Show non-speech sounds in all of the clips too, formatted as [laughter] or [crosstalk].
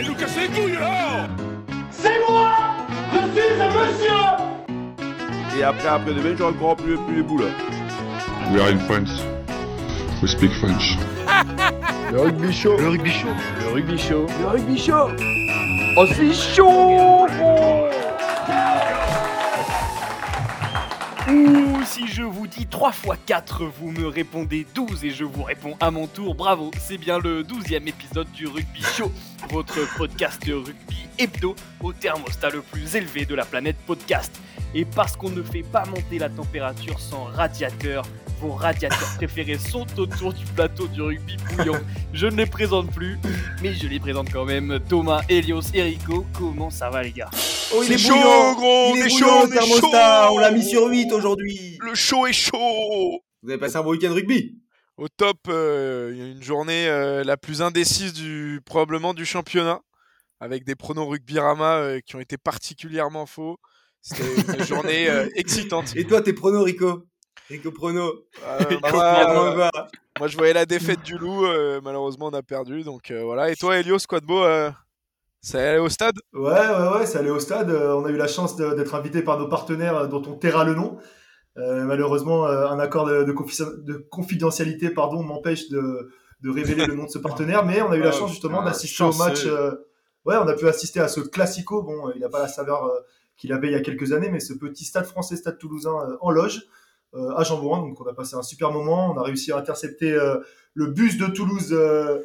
Allez nous casser les couilles là C'est moi Je suis un monsieur Et après, après demain, j'aurai encore plus, plus les boules. We are in France. We speak French. Le rugby chaud. Le rugby chaud. Le rugby chaud. Le rugby chaud Oh, c'est chaud Ou si je vous dis 3 x 4, vous me répondez 12 et je vous réponds à mon tour. Bravo, c'est bien le 12e épisode du Rugby Show, votre podcast rugby hebdo au thermostat le plus élevé de la planète podcast. Et parce qu'on ne fait pas monter la température sans radiateur, vos radiateurs préférés sont autour du plateau du rugby bouillant. Je ne les présente plus, mais je les présente quand même. Thomas, Elios et Rico, comment ça va les gars? Oh, il est, chaud, gros, il on est chaud, le on thermostat, chaud. on l'a mis sur 8 aujourd'hui. Le show est chaud Vous avez passé un bon week-end rugby? Au top, euh, il y a une journée euh, la plus indécise du probablement du championnat, avec des pronos rugby-rama euh, qui ont été particulièrement faux. C'était une [laughs] journée euh, excitante. Et toi, tes pronos, Rico? Rico Prono. [laughs] Euh, Bah, moi, je voyais la défaite du loup, euh, malheureusement on a perdu, donc euh, voilà. Et toi, Elios, quoi de beau euh, Ça allait au stade? Ouais, ouais, ouais, c'est allé au stade. Euh, on a eu la chance d'être invité par nos partenaires dont on taira le nom. Euh, malheureusement, euh, un accord de, de confi- de confidentialité pardon, m'empêche de, de révéler le nom de ce [laughs] partenaire, mais on a eu la Ah, chance justement putain, d'assister au match. euh, ouais, on a pu assister à ce classico. Bon, il n'a pas la saveur euh, qu'il avait il y a quelques années, mais ce petit stade français, stade toulousain euh, en loge euh, à Jambouin. Donc, on a passé un super moment. On a réussi à intercepter euh, le bus de Toulouse euh,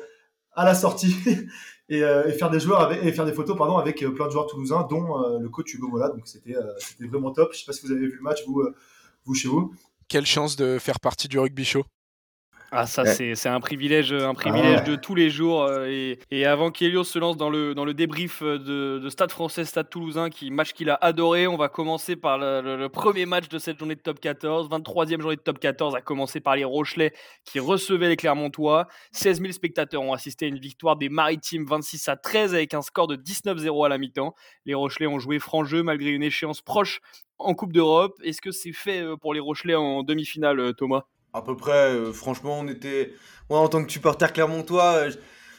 à la sortie. [laughs] et, euh, et faire des joueurs avec, et faire des photos pardon avec euh, plein de joueurs toulousains dont euh, le coach Hugo Mola donc c'était euh, c'était vraiment top je sais pas si vous avez vu le match vous euh, vous chez vous Quelle chance de faire partie du rugby show. Ah ça Ouais. c'est c'est un privilège un privilège ouais. de tous les jours euh, et, et avant qu'Elios se lance dans le dans le débrief euh, de, de Stade Français Stade Toulousain qui match qu'il a adoré on va commencer par le, le- le premier match de cette journée de top 14 23e journée de top 14 à commencer par les Rochelais qui recevaient les Clermontois. 16 000 spectateurs ont assisté à une victoire des Maritimes 26 à 13 avec un score de 19-0 à la mi-temps. Les Rochelais ont joué franc jeu malgré une échéance proche en Coupe d'Europe. Est-ce que c'est fait euh, pour les Rochelais en demi-finale Thomas? À peu près, euh, franchement, on était. Moi, en tant que supporter clermontois, euh,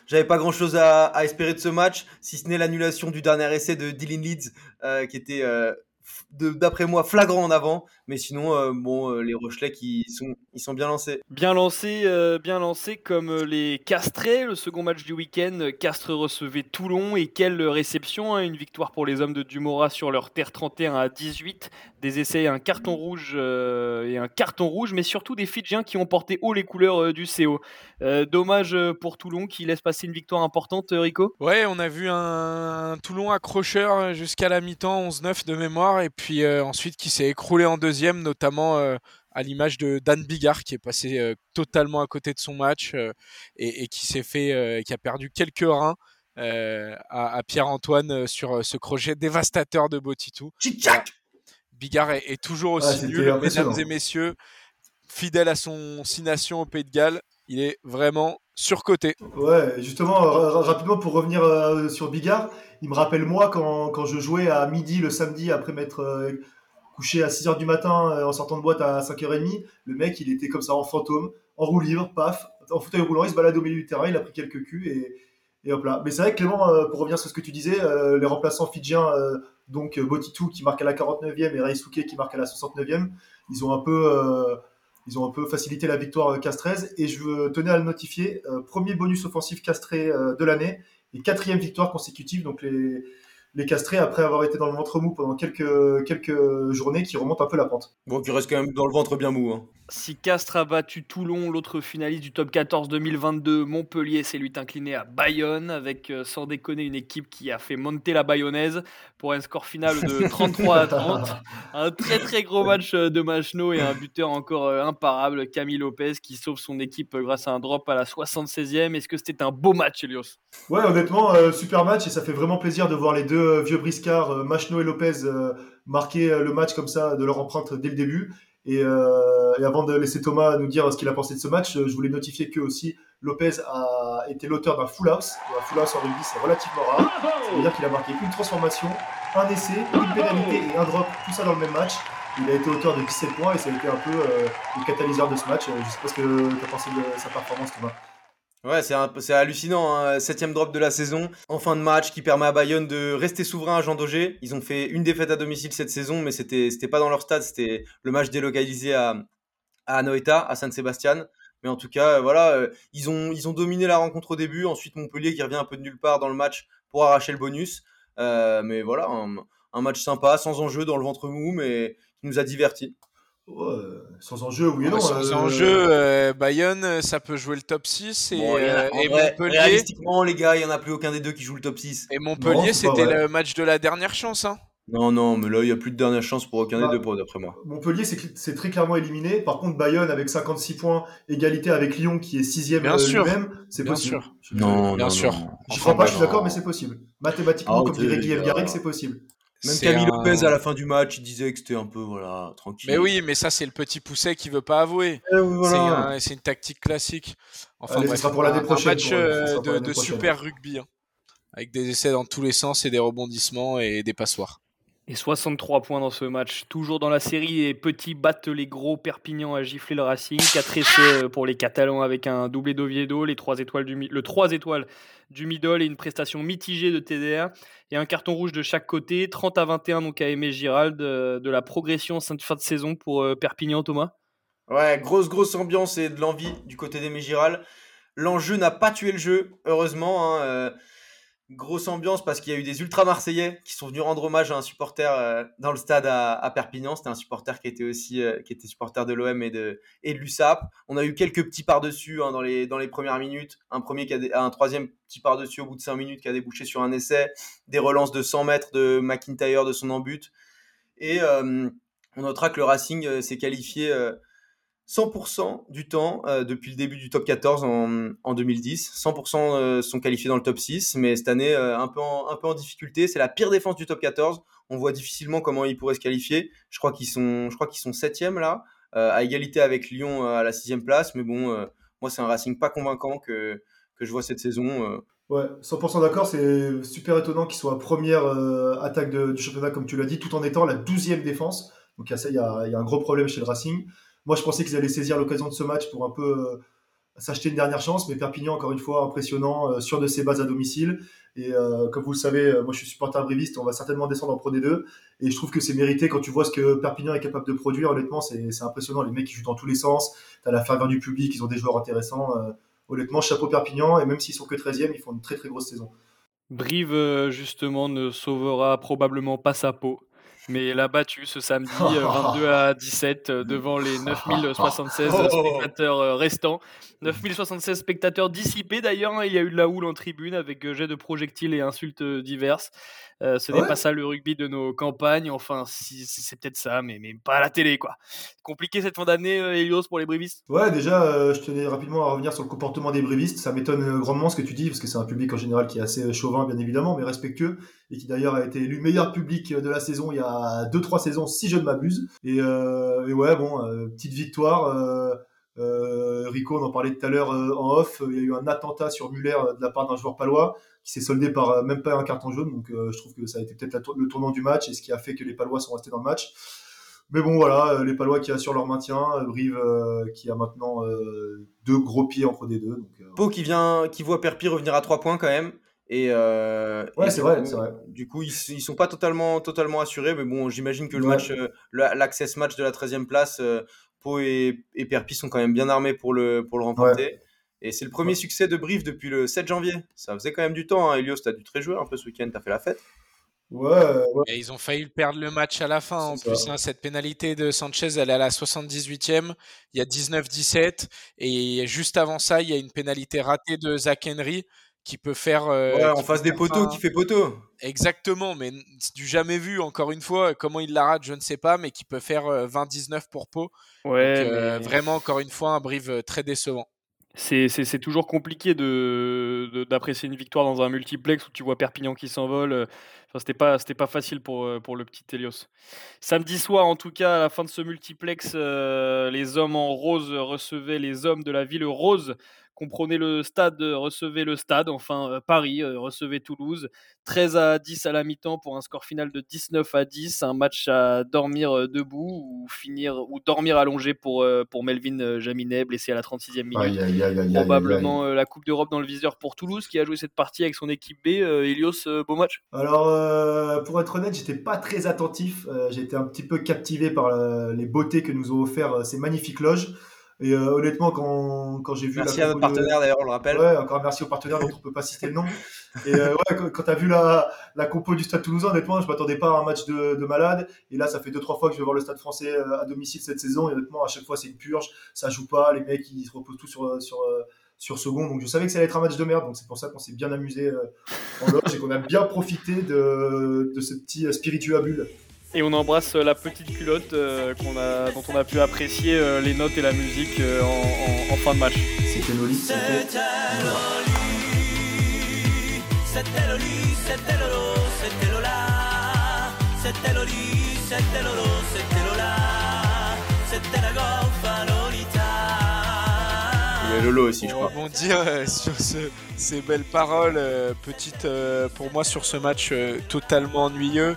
j'avais pas grand chose à, à espérer de ce match, si ce n'est l'annulation du dernier essai de Dylan Leeds, euh, qui était, d'après moi, flagrant en avant. Mais sinon, euh, bon, euh, les Rochelais qui sont, ils sont bien lancés. Bien lancé, euh, bien lancé comme les Castrés, le second match du week-end. Castres recevait Toulon et quelle réception, hein, une victoire pour les hommes de Dumora sur leur terre 31 à 18. Des essais, un carton rouge et un carton rouge, mais surtout des Fidjiens qui ont porté haut les couleurs du CO. Euh, dommage euh, pour Toulon qui laisse passer une victoire importante, euh, Rico. Ouais, on a vu un, un Toulon accrocheur jusqu'à la mi-temps, 11-9 de mémoire, et puis euh, ensuite qui s'est écroulé en deuxième, notamment euh, à l'image de Dan Bigard qui est passé euh, totalement à côté de son match euh, et, et qui s'est fait, euh, qui a perdu quelques reins euh, à, à Pierre-Antoine euh, sur euh, ce crochet dévastateur de Botitou. Bigard est, est toujours aussi nul, mesdames et messieurs, fidèle à son six nations au Pays de Galles, il est vraiment surcoté. ouais justement ra- rapidement pour revenir euh, sur Bigard il me rappelle moi quand, je jouais à midi le samedi après m'être euh, couché à 6h du matin euh, en sortant de boîte à 5h30 le mec il était comme ça en fantôme en roue libre paf en fauteuil roulant il se balade au milieu du terrain il a pris quelques culs et Et hop là. Mais c'est vrai que Clément, euh, pour revenir sur ce que tu disais, euh, les remplaçants fidjiens, euh, donc euh, Botitou qui marque à la 49e et Raisuke qui marque à la 69e, ils ont un peu, euh, ils ont un peu facilité la victoire euh, castraise. Et je tenais à le notifier, euh, premier bonus offensif castré euh, de l'année et quatrième victoire consécutive. Donc les, castrés, après avoir été dans le ventre mou pendant quelques, journées, qui remontent un peu la pente. Bon, qui reste quand même dans le ventre bien mou. Hein. Si Castres a battu Toulon, l'autre finaliste du top 14 2022, Montpellier s'est lui incliné à Bayonne, avec euh, sans déconner une équipe qui a fait monter la bayonnaise pour un score final de [laughs] 33 à 30. [laughs] Un très très gros match euh, de Machno et un buteur encore euh, imparable, Camille Lopez, qui sauve son équipe grâce à un drop à la 76e. Est-ce que c'était un beau match, Elios? Ouais, honnêtement, euh, super match et ça fait vraiment plaisir de voir les deux vieux briscards, Machno et Lopez, euh, marquer le match comme ça, de leur empreinte dès le début. Et, euh, et avant de laisser Thomas nous dire ce qu'il a pensé de ce match, euh, je voulais notifier que aussi Lopez a été l'auteur d'un full house. Un full house en rugby, c'est relativement rare. C'est-à-dire qu'il a marqué une transformation, un essai, une pénalité et un drop, tout ça dans le même match. Il a été auteur de 17 points et ça a été un peu euh, le catalyseur de ce match. Euh, Je sais pas ce que tu as pensé de sa performance, Thomas. Ouais, c'est hallucinant, hein. septième drop de la saison, en fin de match, qui permet à Bayonne de rester souverain à Jean Daugé. Ils ont fait une défaite à domicile cette saison, mais c'était c'était pas dans leur stade, c'était le match délocalisé à, à à San Sebastian. Mais en tout cas, euh, voilà, euh, ils ont, ils ont dominé la rencontre au début, ensuite Montpellier qui revient un peu de nulle part dans le match pour arracher le bonus. Euh, mais voilà, un, un match sympa, sans enjeu, dans le ventre mou, mais qui nous a divertis. Ouais, sans enjeu, oui et non. Sans euh, enjeu, euh, Bayonne, euh, ça peut jouer le top 6 et, Bon, a- vrai, Montpellier. Réalistiquement, les gars, il n'y en a plus aucun des deux qui joue le top 6. Et Montpellier, c'était le match de la dernière chance. Hein. Non, non, mais là, il n'y a plus de dernière chance pour aucun Bah, des deux, pour- d'après moi. Montpellier, c'est très clairement éliminé. Par contre, Bayonne, avec 56 points, égalité avec Lyon, qui est sixième Bien euh, sûr. lui-même, c'est Bien possible. sûr. Non, Bien non, sûr. non. J'y Enfin, crois pas, je suis d'accord, mais c'est possible. Mathématiquement, Ah, comme dirait Guillaume. Garrick, c'est possible. Même Camille un- Lopez, à la fin du match, il disait que c'était un peu, voilà, tranquille. Mais oui, mais ça, c'est le petit pousset qui veut pas avouer. Eh C'est un- une tactique classique. Enfin, Allez, bref, sera pour l'année un- prochaine, Un match euh, de, super rugby. hein. Avec des essais dans tous les sens et des rebondissements et des passoires. Et 63 points dans ce match, toujours dans la série. Et petits battent les gros. Perpignan a giflé le Racing. 4 essais euh, pour les Catalans avec un doublé d'Oviedo, les 3 étoiles du, le 3 étoiles du middle et une prestation mitigée de TDR. Et un carton rouge de chaque côté. 30 à 21 donc à Aimé Girald. euh, de la progression en fin de saison pour euh, Perpignan, Thomas. Ouais, grosse, grosse ambiance et de l'envie du côté des Mégiral. L'enjeu n'a pas tué le jeu, heureusement. hein, grosse ambiance parce qu'il y a eu des ultra marseillais qui sont venus rendre hommage à un supporter euh, dans le stade à, Perpignan. C'était un supporter qui était aussi euh, qui était supporter de l'OM et de, et de l'USAP. On a eu quelques petits par-dessus hein, dans, les, dans les premières minutes. Un, premier un troisième petit par-dessus au bout de 5 minutes qui a débouché sur un essai. Des relances de 100 mètres de McIntyre de son embut. Et euh, on notera que le Racing s'est qualifié 100% du temps euh, depuis le début du top 14 en, en 2010. 100% euh, sont qualifiés dans le top 6, mais cette année, euh, un, peu en, difficulté. C'est la pire défense du top 14. On voit difficilement comment ils pourraient se qualifier. Je crois qu'ils sont, je crois qu'ils sont septième là, à égalité avec Lyon à la sixième place. Mais bon, moi, c'est un Racing pas convaincant que, que je vois cette saison. Ouais, 100% d'accord, c'est super étonnant qu'il soit première attaque du championnat, comme tu l'as dit, tout en étant la 12e défense. Donc il y a y a un gros problème chez le Racing. Moi, je pensais qu'ils allaient saisir l'occasion de ce match pour un peu euh, s'acheter une dernière chance, mais Perpignan, encore une fois, impressionnant, euh, sûr de ses bases à domicile. Et euh, comme vous le savez, moi je suis supporter briviste, on va certainement descendre en Pro D2. Et je trouve que c'est mérité quand tu vois ce que Perpignan est capable de produire. Honnêtement, c'est impressionnant. Les mecs, ils jouent dans tous les sens. Tu as la ferveur du public, ils ont des joueurs intéressants. Honnêtement, chapeau Perpignan. Et même s'ils sont que 13e, ils font une très très grosse saison. Brive, justement, ne sauvera probablement pas sa peau. Mais l'a battu ce samedi [laughs] euh, 22 à 17 euh, devant les 9076 [laughs] spectateurs euh, restants. 9076 spectateurs dissipés d'ailleurs. hein. Il y a eu de la houle en tribune avec euh, jets de projectiles et insultes euh, diverses. Euh, ce n'est ouais pas ça le rugby de nos campagnes. Enfin, si, c'est peut-être ça, mais, mais pas à la télé, quoi. Compliqué cette fin d'année, euh, Elios, pour les brivistes? Ouais, déjà, euh, je tenais rapidement à revenir sur le comportement des brévistes. Ça m'étonne euh, grandement ce que tu dis, parce que c'est un public en général qui est assez chauvin, bien évidemment, mais respectueux, et qui d'ailleurs a été élu meilleur public de la saison il y a 2-3 saisons, si je ne m'abuse. Et, euh, et ouais, bon, euh, petite victoire. euh, euh, Rico, on en parlait tout à l'heure euh, en off. Il y a eu un attentat sur Muller euh, de la part d'un joueur palois qui s'est soldé par euh, même pas un carton jaune. Donc euh, je trouve que ça a été peut-être le tournant du match et ce qui a fait que les Palois sont restés dans le match. Mais bon, voilà, euh, les Palois qui assurent leur maintien, euh, Brive euh, qui a maintenant euh, deux gros pieds entre des deux. Donc, euh, Pau qui vient, qui voit Perpi revenir à 3 points quand même. Et, euh, Ouais, et c'est du vrai, coup- c'est vrai. Du coup, ils, ils sont pas totalement, totalement assurés, mais bon, j'imagine que le Ouais. match, euh, la- l'access match de la 13e place, euh, Pau et, et Perpi sont quand même bien armés pour le, pour le remporter. Et c'est le premier Ouais. succès de Brive depuis le 7 janvier. Ça faisait quand même du temps. Hein. Elios, t'as dû très jouer un peu ce week-end, t'as fait la fête. ouais, ouais. Et ils ont failli perdre le match à la fin en plus. hein. Cette pénalité de Sanchez, elle est à la 78e. Il y a 19-17. Et juste avant ça, il y a une pénalité ratée de Zach Henry qui peut faire. euh, ouais, qui en face des poteaux, un- qui fait poteau. Exactement, mais du jamais vu, encore une fois. Comment il la rate, je ne sais pas, mais qui peut faire euh, 20-19 pour Pau. Ouais, Donc, euh, mais- Vraiment, encore une fois, un brive euh, très décevant. C'est, toujours compliqué de, de- d'apprécier une victoire dans un multiplex où tu vois Perpignan qui s'envole. euh, Enfin, c'était pas, c'était pas facile pour, pour le petit Elios. Samedi soir, en tout cas, à la fin de ce multiplex, euh, les hommes en rose recevaient les hommes de la ville rose comprenez le stade, euh, recevait le stade, enfin euh, Paris euh, recevait Toulouse, 13 à 10 à la mi-temps pour un score final de 19 à 10, un match à dormir debout ou finir ou dormir allongé pour, pour Melvin Jaminet, blessé à la 36e minute. Aïe, aïe, aïe, aïe, aïe, Probablement la Coupe d'Europe dans le viseur pour Toulouse qui a joué cette partie avec son équipe B. Elios, beau match Alors, euh, pour être honnête, j'étais pas très attentif. Été un petit peu captivé par les beautés que nous ont offert ces magnifiques loges. Et euh, honnêtement, quand, quand j'ai vu Merci la à notre compo de- partenaire d'ailleurs, on le rappelle. Ouais, encore merci aux partenaires dont on peut pas citer le nom. Et euh, ouais, quand, quand t'as vu la, la compo du Stade Toulousain, honnêtement, je m'attendais pas à un match de, de malade. Et là, ça fait deux trois fois que je vais voir le Stade Français euh, à domicile cette saison. Et honnêtement, à chaque fois, c'est une purge. Ça joue pas. Les mecs, ils se reposent tout sur sur euh, sur second. Donc je savais que ça allait être un match de merde. Donc c'est pour ça qu'on s'est bien amusé euh, en loge et qu'on a bien profité de, de ce petit euh, bulle. Et on embrasse euh, la petite culotte euh, qu'on a, dont on a pu apprécier euh, les notes et la musique euh, en, en- en fin de match. C'était Noli. C'était C'était Loli, c'était Lolo, c'était Lola. C'était Loli, c'était Lolo, c'était Lola. C'était la goffa Lolita. Il y a Lolo aussi, je crois. rebondir euh, sur ce- ces belles paroles, euh, petite euh, pour moi sur ce match euh, totalement ennuyeux,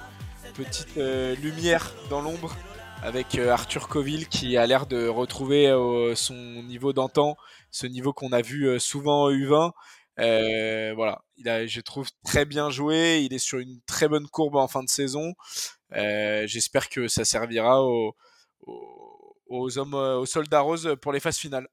petite euh, lumière dans l'ombre avec euh, Arthur Coville qui a l'air de retrouver euh, son niveau d'antan, ce niveau qu'on a vu souvent au U20. Euh, voilà, il a, je trouve très bien joué. Il est sur une très bonne courbe en fin de saison. J'espère que ça servira aux, hommes, aux soldats roses pour les phases finales.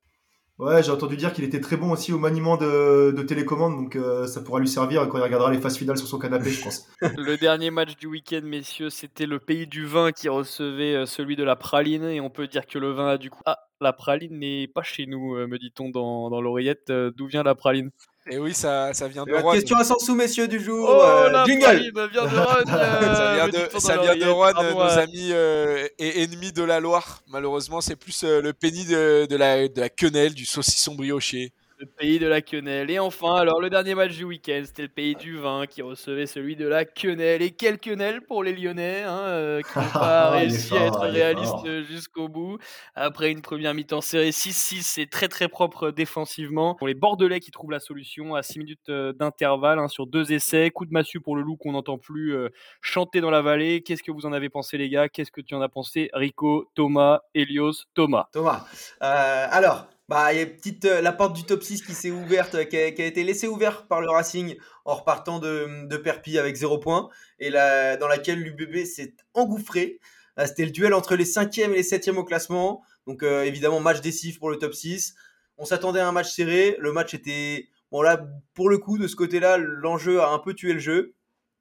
Ouais, j'ai entendu dire qu'il était très bon aussi au maniement de, de télécommande, donc euh, ça pourra lui servir quand il regardera les phases finales sur son canapé, je pense. [laughs] Le dernier match du week-end, messieurs, c'était le pays du vin qui recevait euh, celui de la praline. Et on peut dire que le vin a du coup. Ah, la praline n'est pas chez nous, euh, me dit-on dans, dans l'oreillette. D'où vient la praline? Et oui, ça, ça vient de La Rouen. question à sans sous, messieurs du jour. Oh, euh, la jingle vient de Rogne [laughs] ça vient de, ça vient de Bravo nos amis euh, et ennemis de la Loire. Malheureusement, c'est plus euh, le pénis de, de, la, de la quenelle, du saucisson brioché. Le pays de la quenelle. Et enfin, alors le dernier match du week-end, c'était le pays du vin qui recevait celui de la quenelle. Et quelle quenelle pour les Lyonnais, hein, euh, qui n'ont [laughs] pas réussi fort, à être réalistes jusqu'au bout. Après une première mi-temps serrée 6-6, c'est très très propre défensivement. Pour les Bordelais qui trouvent la solution à 6 minutes euh, d'intervalle hein, sur deux essais. Coup de massue pour le loup qu'on n'entend plus euh, chanter dans la vallée. Qu'est-ce que vous en avez pensé, les gars? Qu'est-ce que tu en as pensé, Rico, Thomas, Elios, Thomas Thomas. Euh, alors, bah, il y a petite, euh, la porte du top 6 qui s'est ouverte, euh, qui a, été laissée ouverte par le Racing en repartant de, de avec 0 points, et la, dans laquelle l'UBB s'est engouffré. Euh, C'était le duel entre les 5e et les 7e au classement. Donc, évidemment, match décisif pour le top 6. On s'attendait à un match serré. Le match était. Bon, là, pour le coup, de ce côté-là, l'enjeu a un peu tué le jeu.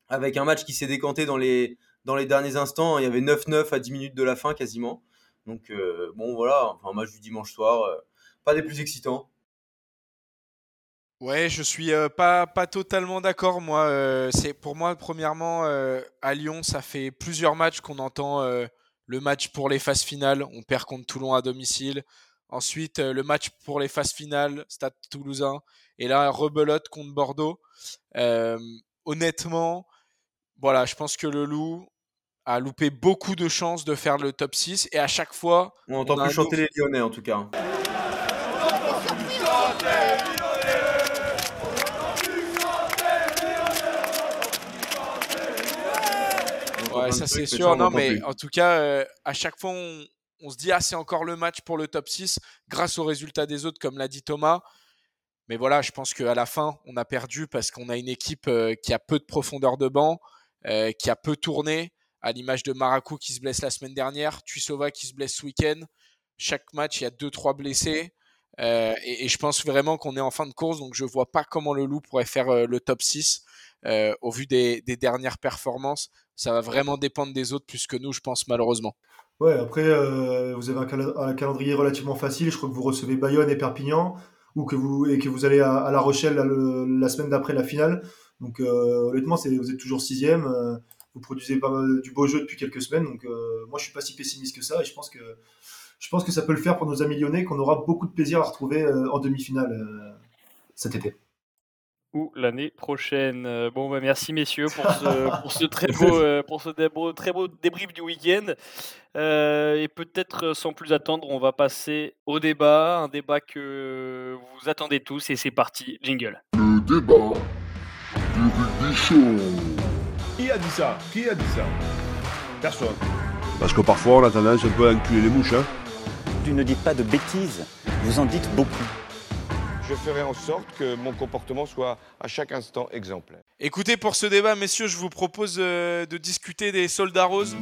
Avec un match qui s'est décanté dans les, dans les derniers instants. Il y avait 9-9 à 10 minutes de la fin quasiment. Donc, bon, voilà, enfin, match du dimanche soir. Pas des plus excitants. Ouais, je suis euh, pas, pas totalement d'accord. Moi, euh, c'est pour moi, premièrement, euh, à Lyon, ça fait plusieurs matchs qu'on entend le match pour les phases finales. On perd contre Toulon à domicile. Ensuite, le match pour les phases finales, Stade Toulousain. Et là, rebelote contre Bordeaux. Honnêtement, voilà, je pense que le Loup a loupé beaucoup de chances de faire le top 6. Et à chaque fois, On a plus chanter les Lyonnais en tout cas. Ouais, ça c'est sûr. on Non, mais plus. en tout cas, euh, à chaque fois, on, on se dit, ah, c'est encore le match pour le top 6 grâce aux résultats des autres, comme l'a dit Thomas. Mais voilà, je pense qu'à la fin, on a perdu parce qu'on a une équipe euh, qui a peu de profondeur de banc, euh, qui a peu tourné, à l'image de Maracou qui se blesse la semaine dernière, Tuisova qui se blesse ce week-end. Chaque match, il y a 2-3 blessés. Euh, et, je pense vraiment qu'on est en fin de course, donc je vois pas comment le Loup pourrait faire euh, le top 6 euh, au vu des, dernières performances. Ça va vraiment dépendre des autres plus que nous, je pense, malheureusement. Ouais, après, vous avez un, calendrier relativement facile. Je crois que vous recevez Bayonne et Perpignan, ou que vous, et que vous allez à, La Rochelle la, semaine d'après la finale. Donc, honnêtement, vous êtes toujours sixième. vous produisez pas mal du beau jeu depuis quelques semaines. Donc, moi, je suis pas si pessimiste que ça. Et je pense que, je pense que ça peut le faire pour nos amis lyonnais, qu'on aura beaucoup de plaisir à retrouver euh, en demi-finale euh, cet été. ou l'année prochaine. Euh, Bon, bah, merci messieurs pour ce, [laughs] pour ce très beau, euh, pour ce très beau débrief du week-end. Euh, et peut-être sans plus attendre, on va passer au débat, un débat que vous attendez tous. Et c'est parti, jingle. Le débat du rugby show. Qui a dit ça? Qui a dit ça? Personne. Parce que parfois on a tendance un peu à enculer les mouches. Hein. Tu ne dites pas de bêtises, vous en dites beaucoup. Je ferai en sorte que mon comportement soit à chaque instant exemplaire. Écoutez, pour ce débat, messieurs, je vous propose euh, de discuter des soldats roses.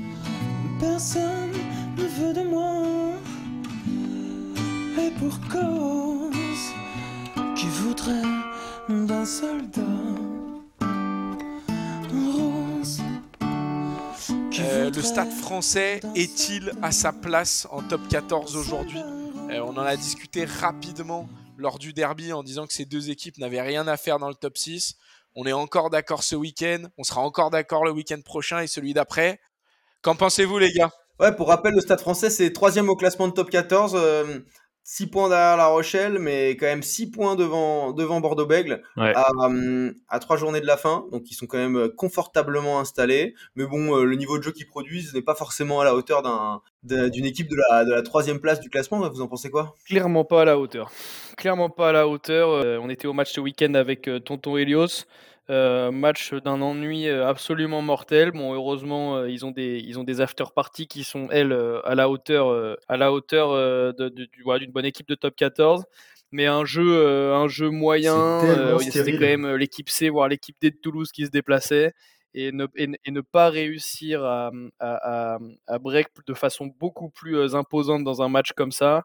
Personne ne veut de moi, et pour le stade français est-il à sa place en top 14 aujourd'hui Euh, On en a discuté rapidement lors du derby en disant que ces deux équipes n'avaient rien à faire dans le top 6. On est encore d'accord ce week-end, on sera encore d'accord le week-end prochain et celui d'après. Qu'en pensez-vous les gars? Ouais, pour rappel, le Stade français, c'est troisième au classement de top 14. 6 points derrière La Rochelle, mais quand même 6 points devant, devant Bordeaux-Bègle Ouais. à, euh, à 3 journées de la fin. Donc ils sont quand même confortablement installés. Mais bon, euh, le niveau de jeu qu'ils produisent n'est pas forcément à la hauteur d'un- d'un- d'une équipe de la, de la troisième place du classement. Vous en pensez quoi? Clairement pas à la hauteur. Clairement pas à la hauteur. Euh, on était au match ce week-end avec euh, Tonton Helios. Euh, match d'un ennui euh, absolument mortel. Bon, heureusement, euh, ils ont des ils ont des after parties qui sont elles euh, à la hauteur à la hauteur de- de- du- voilà, d'une bonne équipe de top 14. Mais un jeu euh, un jeu moyen. Euh, C'était quand même l'équipe C voire l'équipe D de Toulouse qui se déplaçait. Et ne, et, ne- et ne pas réussir à, à, à- à break de façon beaucoup plus imposante dans un match comme ça,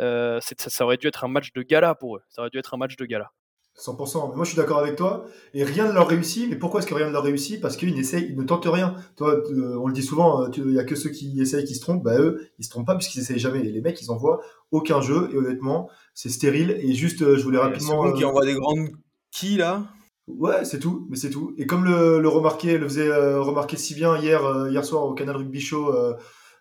euh, ça, ça aurait dû être un match de gala pour eux. Ça aurait dû être un match de gala. 100%. Mais moi, je suis d'accord avec toi. Et rien ne leur réussit. Mais pourquoi est-ce que rien ne leur réussit? Parce qu'ils n'essayent, ils ne tentent rien. Toi, euh, on le dit souvent, euh, il y a que ceux qui essayent qui se trompent. Bah, eux, ils se trompent pas puisqu'ils essayent jamais. Et les mecs, ils envoient aucun jeu. Et honnêtement, c'est stérile. Et juste, euh, je voulais rapidement. Qui envoie des grandes qui là? Ouais, c'est tout, mais c'est tout. Et comme le, le remarquait, le faisait euh, remarquer si bien hier, euh, hier soir au Canal Rugby Show, euh,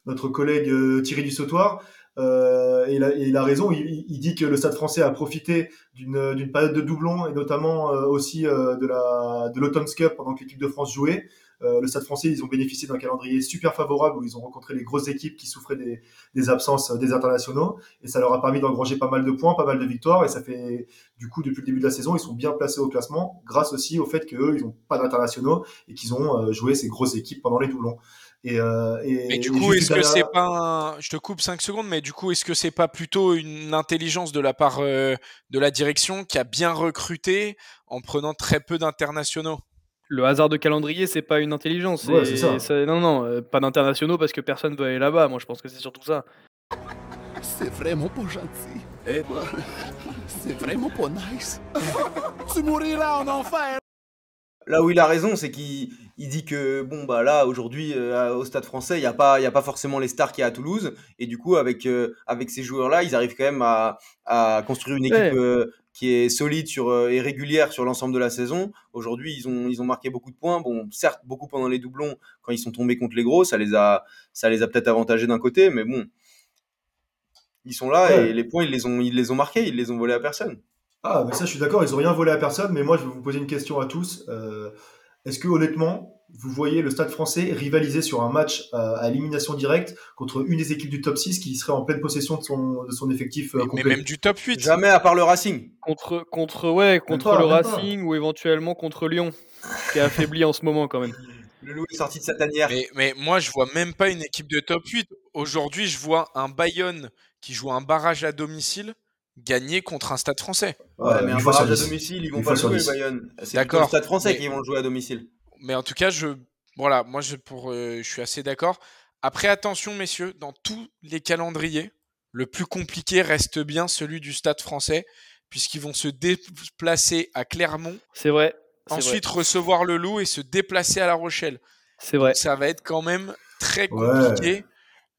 notre collègue Thierry Dussautoir, euh, et, il a, il a raison, il, il- dit que le Stade français a profité d'une période de doublons et notamment euh, aussi euh, de la de Cup pendant que l'équipe de France jouait. Euh, le Stade français, ils ont bénéficié d'un calendrier super favorable où ils ont rencontré les grosses équipes qui souffraient des, des absences euh, des internationaux et ça leur a permis d'engranger pas mal de points, pas mal de victoires et ça fait du coup depuis le début de la saison ils sont bien placés au classement grâce aussi au fait qu'eux ils ont pas d'internationaux et qu'ils ont euh, joué ces grosses équipes pendant les doublons. Et, euh, et, Mais du coup, est-ce que c'est pas un... Je te coupe 5 secondes, mais du coup, est-ce que c'est pas plutôt une intelligence de la part euh, de la direction qui a bien recruté en prenant très peu d'internationaux? Le hasard de calendrier, c'est pas une intelligence. Ouais, c'est ça. Non, non, euh, pas d'internationaux parce que personne veut aller là-bas. Moi, je pense que c'est surtout ça. C'est vraiment pas gentil. Eh C'est vraiment pas nice. tu mourrais là en enfer. Là où il a raison, c'est qu'il il dit que bon bah là aujourd'hui euh, au Stade Français, il y a pas il y a pas forcément les stars qu'il y a à Toulouse et du coup avec euh, avec ces joueurs là, ils arrivent quand même à, à construire une équipe Ouais. euh, qui est solide sur et régulière sur l'ensemble de la saison. Aujourd'hui, ils ont ils ont marqué beaucoup de points. Bon, certes beaucoup pendant les doublons quand ils sont tombés contre les gros, ça les a ça les a peut-être avantagés d'un côté, mais bon. Ils sont là Ouais. et les points ils les ont ils les ont marqués, ils les ont volés à personne. Ah, mais ça, je suis d'accord, ils ont rien volé à personne, mais moi, je vais vous poser une question à tous. Euh, Est-ce que, honnêtement, vous voyez le Stade français rivaliser sur un match euh, à élimination directe contre une des équipes du top 6 qui serait en pleine possession de son, de son effectif euh, Mais même du top 8 Jamais à part le Racing. Contre, contre, ouais, contre pas, le pas. Racing ou éventuellement contre Lyon, qui est affaibli en ce moment quand même. Le loup est sorti de sa tanière. Mais, mais moi, je vois même pas une équipe de top 8. Aujourd'hui, je vois un Bayonne qui joue un barrage à domicile gagner contre un stade français. Ouais, Ouais, mais un barrage à domicile, ils vont pas le jouer. Bayonne. C'est le Stade français mais- qui vont le jouer à domicile. Mais en tout cas, je, voilà, moi, je, pour, euh, je suis assez d'accord. Après, attention, messieurs, dans tous les calendriers, le plus compliqué reste bien celui du stade français, puisqu'ils vont se déplacer à Clermont, C'est vrai. ensuite recevoir le loup et se déplacer à La Rochelle. C'est vrai. Ça va être quand même très Ouais.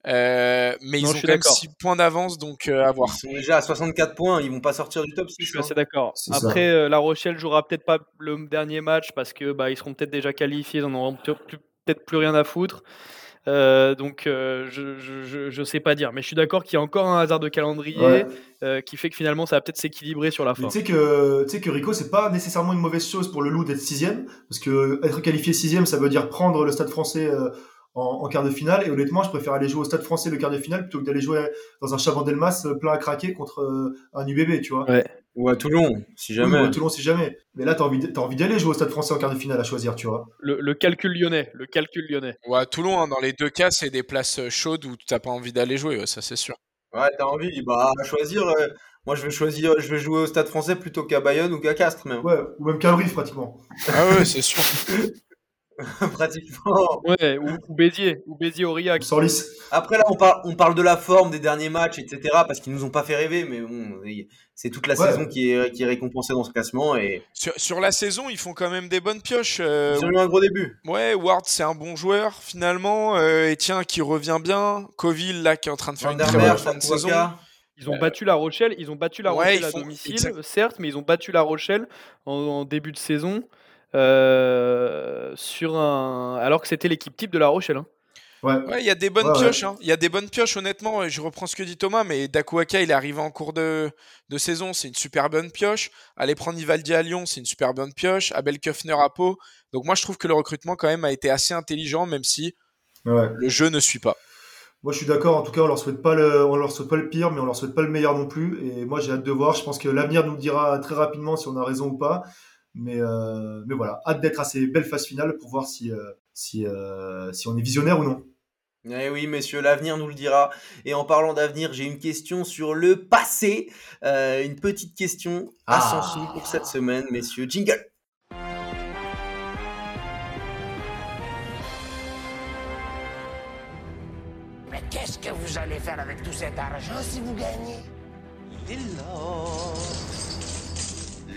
Euh, mais Non, ils ont quand même d'accord. 6 points d'avance, donc euh, à voir. Ils sont déjà à 64 points, ils vont pas sortir du top 6. Je suis hein. assez d'accord. C'est ça. Après, euh, La Rochelle jouera peut-être pas le dernier match parce que bah, ils seront peut-être déjà qualifiés, ils en auront peut-être plus rien à foutre. Euh, donc euh, je, je, je, sais pas dire, mais je suis d'accord qu'il y a encore un hasard de calendrier Ouais. euh, qui fait que finalement ça va peut-être s'équilibrer sur la fin. tu sais que, tu sais que Rico, c'est pas nécessairement une mauvaise chose pour le Loup d'être sixième, parce que être qualifié sixième, ça veut dire prendre le Stade Français euh, en, en quart de finale. Et honnêtement, je préfère aller jouer au Stade Français le quart de finale plutôt que d'aller jouer dans un Chabandelmas euh, plein à craquer contre euh, un UBB, tu vois. Ouais. Ou à Toulon, si Oui, jamais. ou à Toulon, si jamais. Mais là, t'as envie, t'as envie d'aller jouer au Stade Français en quart de finale à choisir, tu vois. Le, le calcul lyonnais, le calcul lyonnais. Ouais, à Toulon, hein, dans les deux cas, c'est des places euh, chaudes où t'as pas envie d'aller jouer, ouais, ça c'est sûr. Ouais, t'as envie, bah, à choisir. euh, moi, je vais choisir, je vais jouer au Stade français plutôt qu'à Bayonne ou qu'à Castres, même. Ouais, ou même qu'à Brive, pratiquement. Ah ouais, c'est sûr. [laughs] [laughs] Pratiquement. Ouais, ou, ou Béziers, ou Béziers Aurillac. Sans lice. Après, là, on parle, on parle de la forme des derniers matchs, etc., parce qu'ils nous ont pas fait rêver, mais bon, c'est toute la Ouais. saison qui est, qui est récompensée dans ce classement et Sur, sur la saison, ils font quand même des bonnes pioches. euh, ils ont eu un gros début. Ouais, Ward, c'est un bon joueur finalement. Euh, et tiens, qui revient bien. Coville, là, qui est en train de faire une très bonne fin de saison. Ils ont battu La Rochelle, ils ont battu La ouais, Rochelle à font- domicile, exact. certes, mais ils ont battu La Rochelle en, en début de saison euh, sur un alors que c'était l'équipe type de La Rochelle. hein. Ouais. Ouais, il y a des bonnes Ouais, ouais. pioches. hein. Il y a des bonnes pioches, honnêtement. Je reprends ce que dit Thomas, mais Dakuaka, il est arrivé en cours de, de saison. C'est une super bonne pioche. Aller prendre Ivaldi à Lyon, c'est une super bonne pioche. Abel Kufner à Pau. Donc moi, je trouve que le recrutement, quand même, a été assez intelligent, même si Ouais. le jeu ne suit pas. Moi, je suis d'accord. En tout cas, on leur souhaite pas le, on leur souhaite pas le pire, mais on leur souhaite pas le meilleur non plus. Et moi, j'ai hâte de voir. Je pense que l'avenir nous le dira très rapidement si on a raison ou pas. Mais, euh, mais voilà, hâte d'être à ces belles phases finales pour voir si, euh, si, euh, si on est visionnaire ou non. Eh oui, messieurs, l'avenir nous le dira. Et en parlant d'avenir, j'ai une question sur le passé. Euh, une petite question à Ah. 100 sous pour cette semaine, messieurs. Jingle. Mais qu'est-ce que vous allez faire avec tout cet argent si vous gagnez? Il est l'or,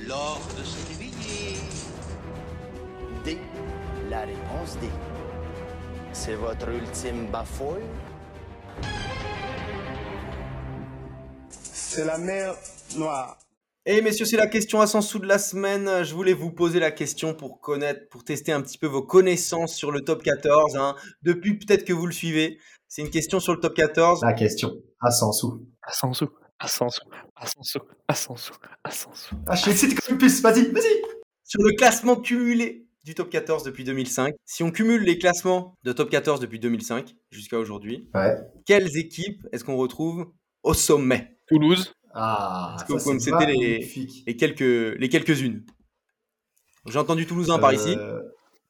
l'or de ce billet. D. La réponse D. C'est votre ultime bafouille? C'est la mer noire. Et messieurs, c'est la question à 100 sous de la semaine. Je voulais vous poser la question pour connaître, pour tester un petit peu vos connaissances sur le top 14. hein. Depuis peut-être que vous le suivez. C'est une question sur le top 14. La question, à 100 sous. À 100 sous, à 100 sous, à 100 sous, à 100 sous, à 100 sous. Ah, je suis excité comme une puce. Vas-y, vas-y. Sur le classement cumulé du top 14 depuis 2005. Si on cumule les classements de top 14 depuis 2005 jusqu'à aujourd'hui, Ouais. quelles équipes est-ce qu'on retrouve au sommet? Toulouse. Ah, Est-ce que vous ça, pouvez me c'est citer les, magnifique. les quelques les quelques-unes J'ai entendu Toulousain par ici. Euh,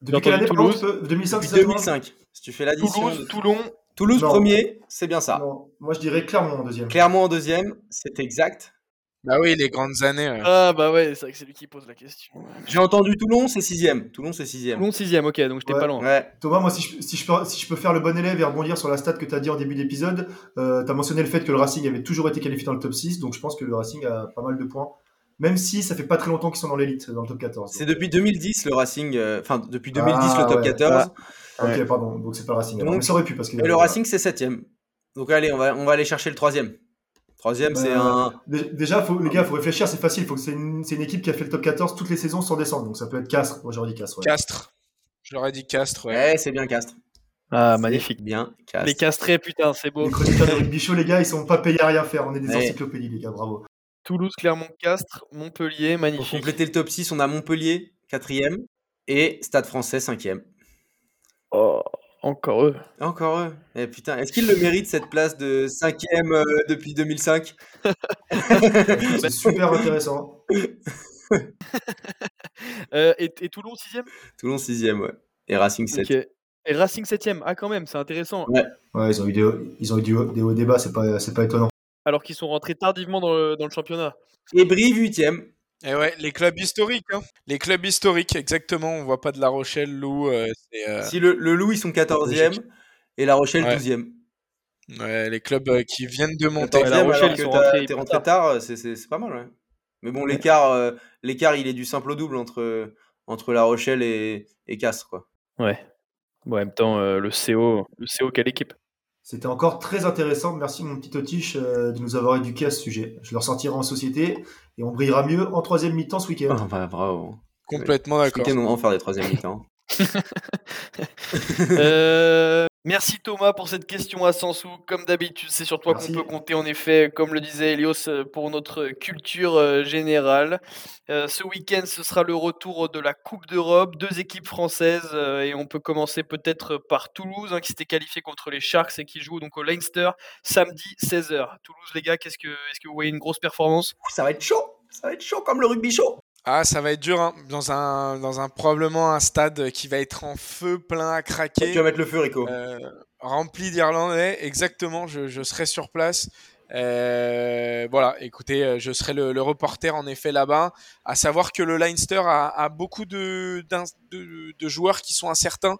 Depuis quelle année, peux- 2005, Depuis c'est ça, Thomas 2005. Si tu fais l'addition. Toulouse, de- Toulon, Toulouse Non. premier, c'est bien ça. Non, moi je dirais Clermont en deuxième. Clermont en deuxième, c'est exact. Bah oui, les grandes années. ouais. Ah bah ouais, c'est vrai que c'est lui qui pose la question. J'ai entendu Toulon, c'est sixième. Toulon, c'est sixième. Toulon 6ème, ok, donc j'étais Ouais. pas loin. Ouais. Thomas, moi, si je, si, je peux, si je peux faire le bon élève et rebondir sur la stat que tu as dit en début d'épisode, euh, tu as mentionné le fait que le Racing avait toujours été qualifié dans le top 6, donc je pense que le Racing a pas mal de points. Même si ça fait pas très longtemps qu'ils sont dans l'élite, dans le top 14. C'est depuis 2010 le Racing, euh, enfin depuis 2010 Ah, le top ouais. 14. Ok, Ouais. pardon, donc c'est pas le Racing. Donc- Mais ça aurait pu parce que. Et le Racing c'est septième. Donc allez, on va, on va aller chercher le troisième. Troisième, c'est Euh, un. dé- Déjà, faut, les gars, faut réfléchir, c'est facile. Faut que c'est une, c'est une équipe qui a fait le top 14 toutes les saisons sans descendre. Donc ça peut être Castres. Moi j'aurais dit Castres. ouais. Castres. Je leur ai dit Castres, ouais. Ouais, c'est bien Castres. Ah, C'est magnifique. Bien Castres. Les castrés, putain, c'est beau. Les chroniqueurs de rugby show, les gars, ils sont pas payés à rien faire. On est des Ouais. encyclopédies, les gars, bravo. Toulouse, Clermont, Castres, Montpellier, Pour magnifique. compléter le top 6, on a Montpellier, quatrième. Et Stade français, cinquième. Oh, encore eux. Encore eux. Eh, putain, est-ce qu'ils le méritent cette place de cinquième euh, depuis 2005 [laughs] C'est [laughs] super intéressant. [laughs] Euh, et, et Toulon 6ème Toulon, sixième, ouais. Et Racing, 7. Ok. Et Racing 7ème. Ah, quand même, c'est intéressant. Ouais. Ouais, ils ont eu des, ils ont eu des hauts, des hauts débats, c'est pas, pas étonnant. Alors qu'ils sont rentrés tardivement dans le, dans le championnat. Et Brive, huitième. Et ouais, les clubs historiques. Hein. Les clubs historiques, exactement. On voit pas de La Rochelle, Lou. euh, c'est, euh, Si le, le Loup, ils sont 14e. Et La Rochelle, Ouais. 12e. ouais, les clubs euh, qui viennent de monter. 14e, La Rochelle, ils sont rentrés hyper rentré tard, c'est- c'est c'est pas mal, ouais. Mais bon, l'écart, euh, l'écart, il est du simple au double entre, entre La Rochelle et, et Castres, quoi. Ouais. Bon, en même temps, euh, le CO, le CO, quelle équipe? C'était encore très intéressant. Merci, mon petit Otiche, euh, de nous avoir éduqués à ce sujet. Je le ressentirai en société et on brillera mieux en troisième mi-temps ce week-end. Ah, bah, bravo. Complètement Ce d'accord. week-end, on va en faire des troisième mi-temps. [laughs] [laughs] euh, Merci Thomas pour cette question à 100 sous. Comme d'habitude, c'est sur toi qu'on peut compter en effet, comme le disait Elios, euh, pour notre culture euh, générale. Euh, ce week-end, ce sera le retour de la Coupe d'Europe, deux équipes françaises euh, et on peut commencer peut-être par Toulouse hein, qui s'était qualifié contre les Sharks et qui joue donc au Leinster samedi 16h. Toulouse les gars, qu'est-ce que est-ce que vous voyez une grosse performance? Ça va être chaud, ça va être chaud comme le rugby chaud. Ah, ça va être dur, hein, dans, un, dans un probablement un stade qui va être en feu, plein à craquer. Tu vas mettre le feu, Rico. Euh, rempli d'Irlandais, exactement, je, je serai sur place. Euh, voilà, écoutez, euh, je serai le, le reporter en effet là-bas. À savoir que le Leinster a, a beaucoup de, de, de joueurs qui sont incertains.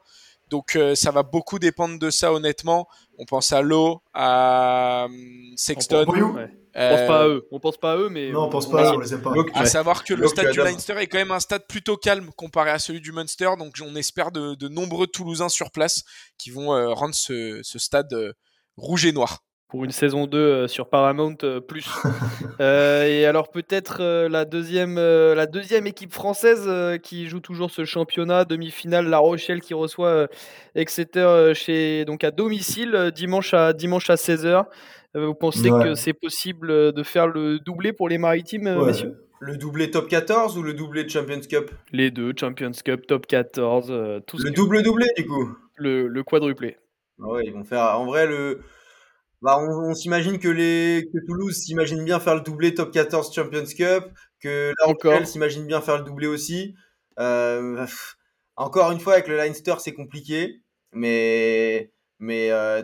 Donc euh, ça va beaucoup dépendre de ça honnêtement. On pense à Lowe, à hum, Sexton. Ouais. On pense pas à eux, on pense pas à eux, mais Non, on pense pas, on les aime pas. à savoir que le stade du. Leinster est quand même un stade plutôt calme comparé à celui du Munster, donc on espère de, de nombreux Toulousains sur place qui vont euh, rendre ce, ce stade euh, rouge et noir. Pour une saison 2 euh, sur Paramount euh, plus. [laughs] Euh, et alors peut-être euh, la deuxième euh, la deuxième équipe française euh, qui joue toujours ce championnat demi-finale La Rochelle qui reçoit euh, Exeter chez donc à domicile dimanche à dimanche à 16h. vous pensez Ouais. que c'est possible de faire le doublé pour les maritimes Ouais. messieurs? Le doublé top 14 ou le doublé de Champions Cup? Les deux Champions Cup, Top 14, euh, tout Le que- double doublé du coup. le, le quadruplé. Ah ouais, ils vont faire. En vrai, le. Bah, on, on s'imagine que les que Toulouse s'imagine bien faire le doublé top 14 Champions Cup, que La. Rochelle s'imagine bien faire le doublé aussi. Euh, pff, encore une fois, avec le Leinster, c'est compliqué, mais mais euh,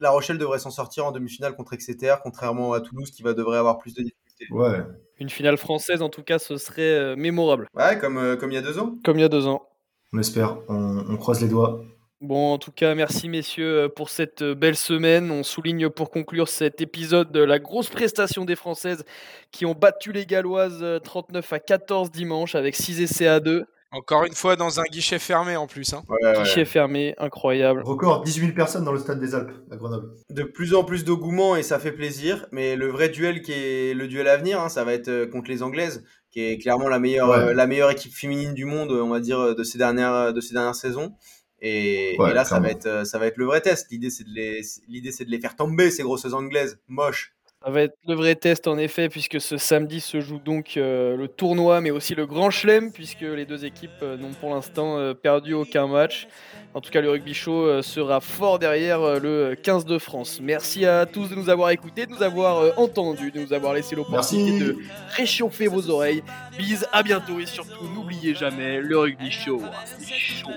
La Rochelle devrait s'en sortir en demi-finale contre Exeter, contrairement à Toulouse qui va devrait avoir plus de difficultés. Ouais. Une finale française en tout cas ce serait euh, mémorable Ouais, comme euh, comme il y a deux ans. comme il y a deux ans. On espère, on, on croise les doigts. Bon, en tout cas, merci messieurs euh, pour cette euh, belle semaine. On souligne pour conclure cet épisode de la grosse prestation des Françaises qui ont battu les Galloises euh, 39 à 14 dimanche avec 6 essais à 2. Encore une fois dans un guichet fermé en plus. Hein. Ouais, ouais. Guichet fermé, incroyable. Record 18 000 personnes dans le stade des Alpes, à Grenoble. de plus en plus d'engouement et ça fait plaisir. Mais le vrai duel qui est le duel à venir, hein, ça va être euh, contre les Anglaises, qui est clairement la meilleure, Ouais. euh, la meilleure équipe féminine du monde, on va dire, de ces dernières, de ces dernières saisons. Et, Ouais, et là, ça va, être, euh, ça va être le vrai test. L'idée, c'est de les, l'idée, c'est de les faire tomber, ces grosses Anglaises, moches. Ça va être le vrai test en effet, puisque ce samedi se joue donc euh, le tournoi, mais aussi le Grand Chelem, puisque les deux équipes euh, n'ont pour l'instant euh, perdu aucun match. En tout cas, le rugby show euh, sera fort derrière euh, le 15 de France. Merci à tous de nous avoir écoutés, de nous avoir euh, entendus, de nous avoir laissé l'opportunité Merci. de réchauffer vos oreilles. Bise, à bientôt et surtout n'oubliez jamais le rugby show. C'est chaud.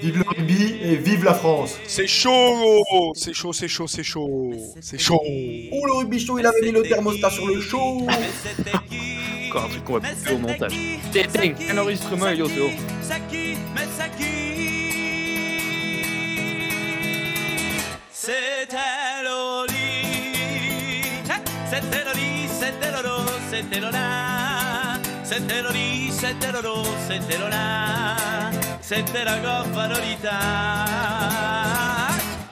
Vive le rugby et vive la France C'est chaud, c'est chaud, c'est chaud, c'est chaud, c'est chaud. Oh, le rugby show, il avait mis le thermostat sur le show Encore un truc qu'on va couper au montage. T'es un enregistrement, yo, c'est C'était Loli. C'était Loli, c'était Lolo, c'était Lola. C'était Loli, c'était Lolo, c'était Lola. C'était la goffa Lolita.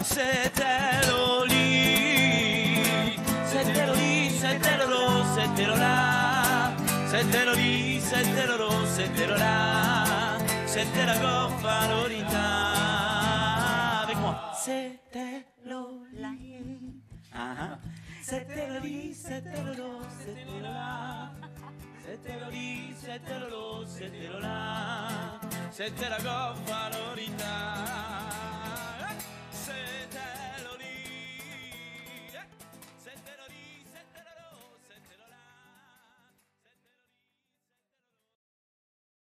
C'était Loli. C'était Loli, c'était Lolo, c'était Lola. C'était Loli, c'était Lolo, c'était Lola. C'était la goffa Lolita. C'était. Ah, ah. C'était Loli, c'était Lolo, c'était Lola. C'était Loli, c'était Lolo, c'était Lola. C'était la goffa Lolita.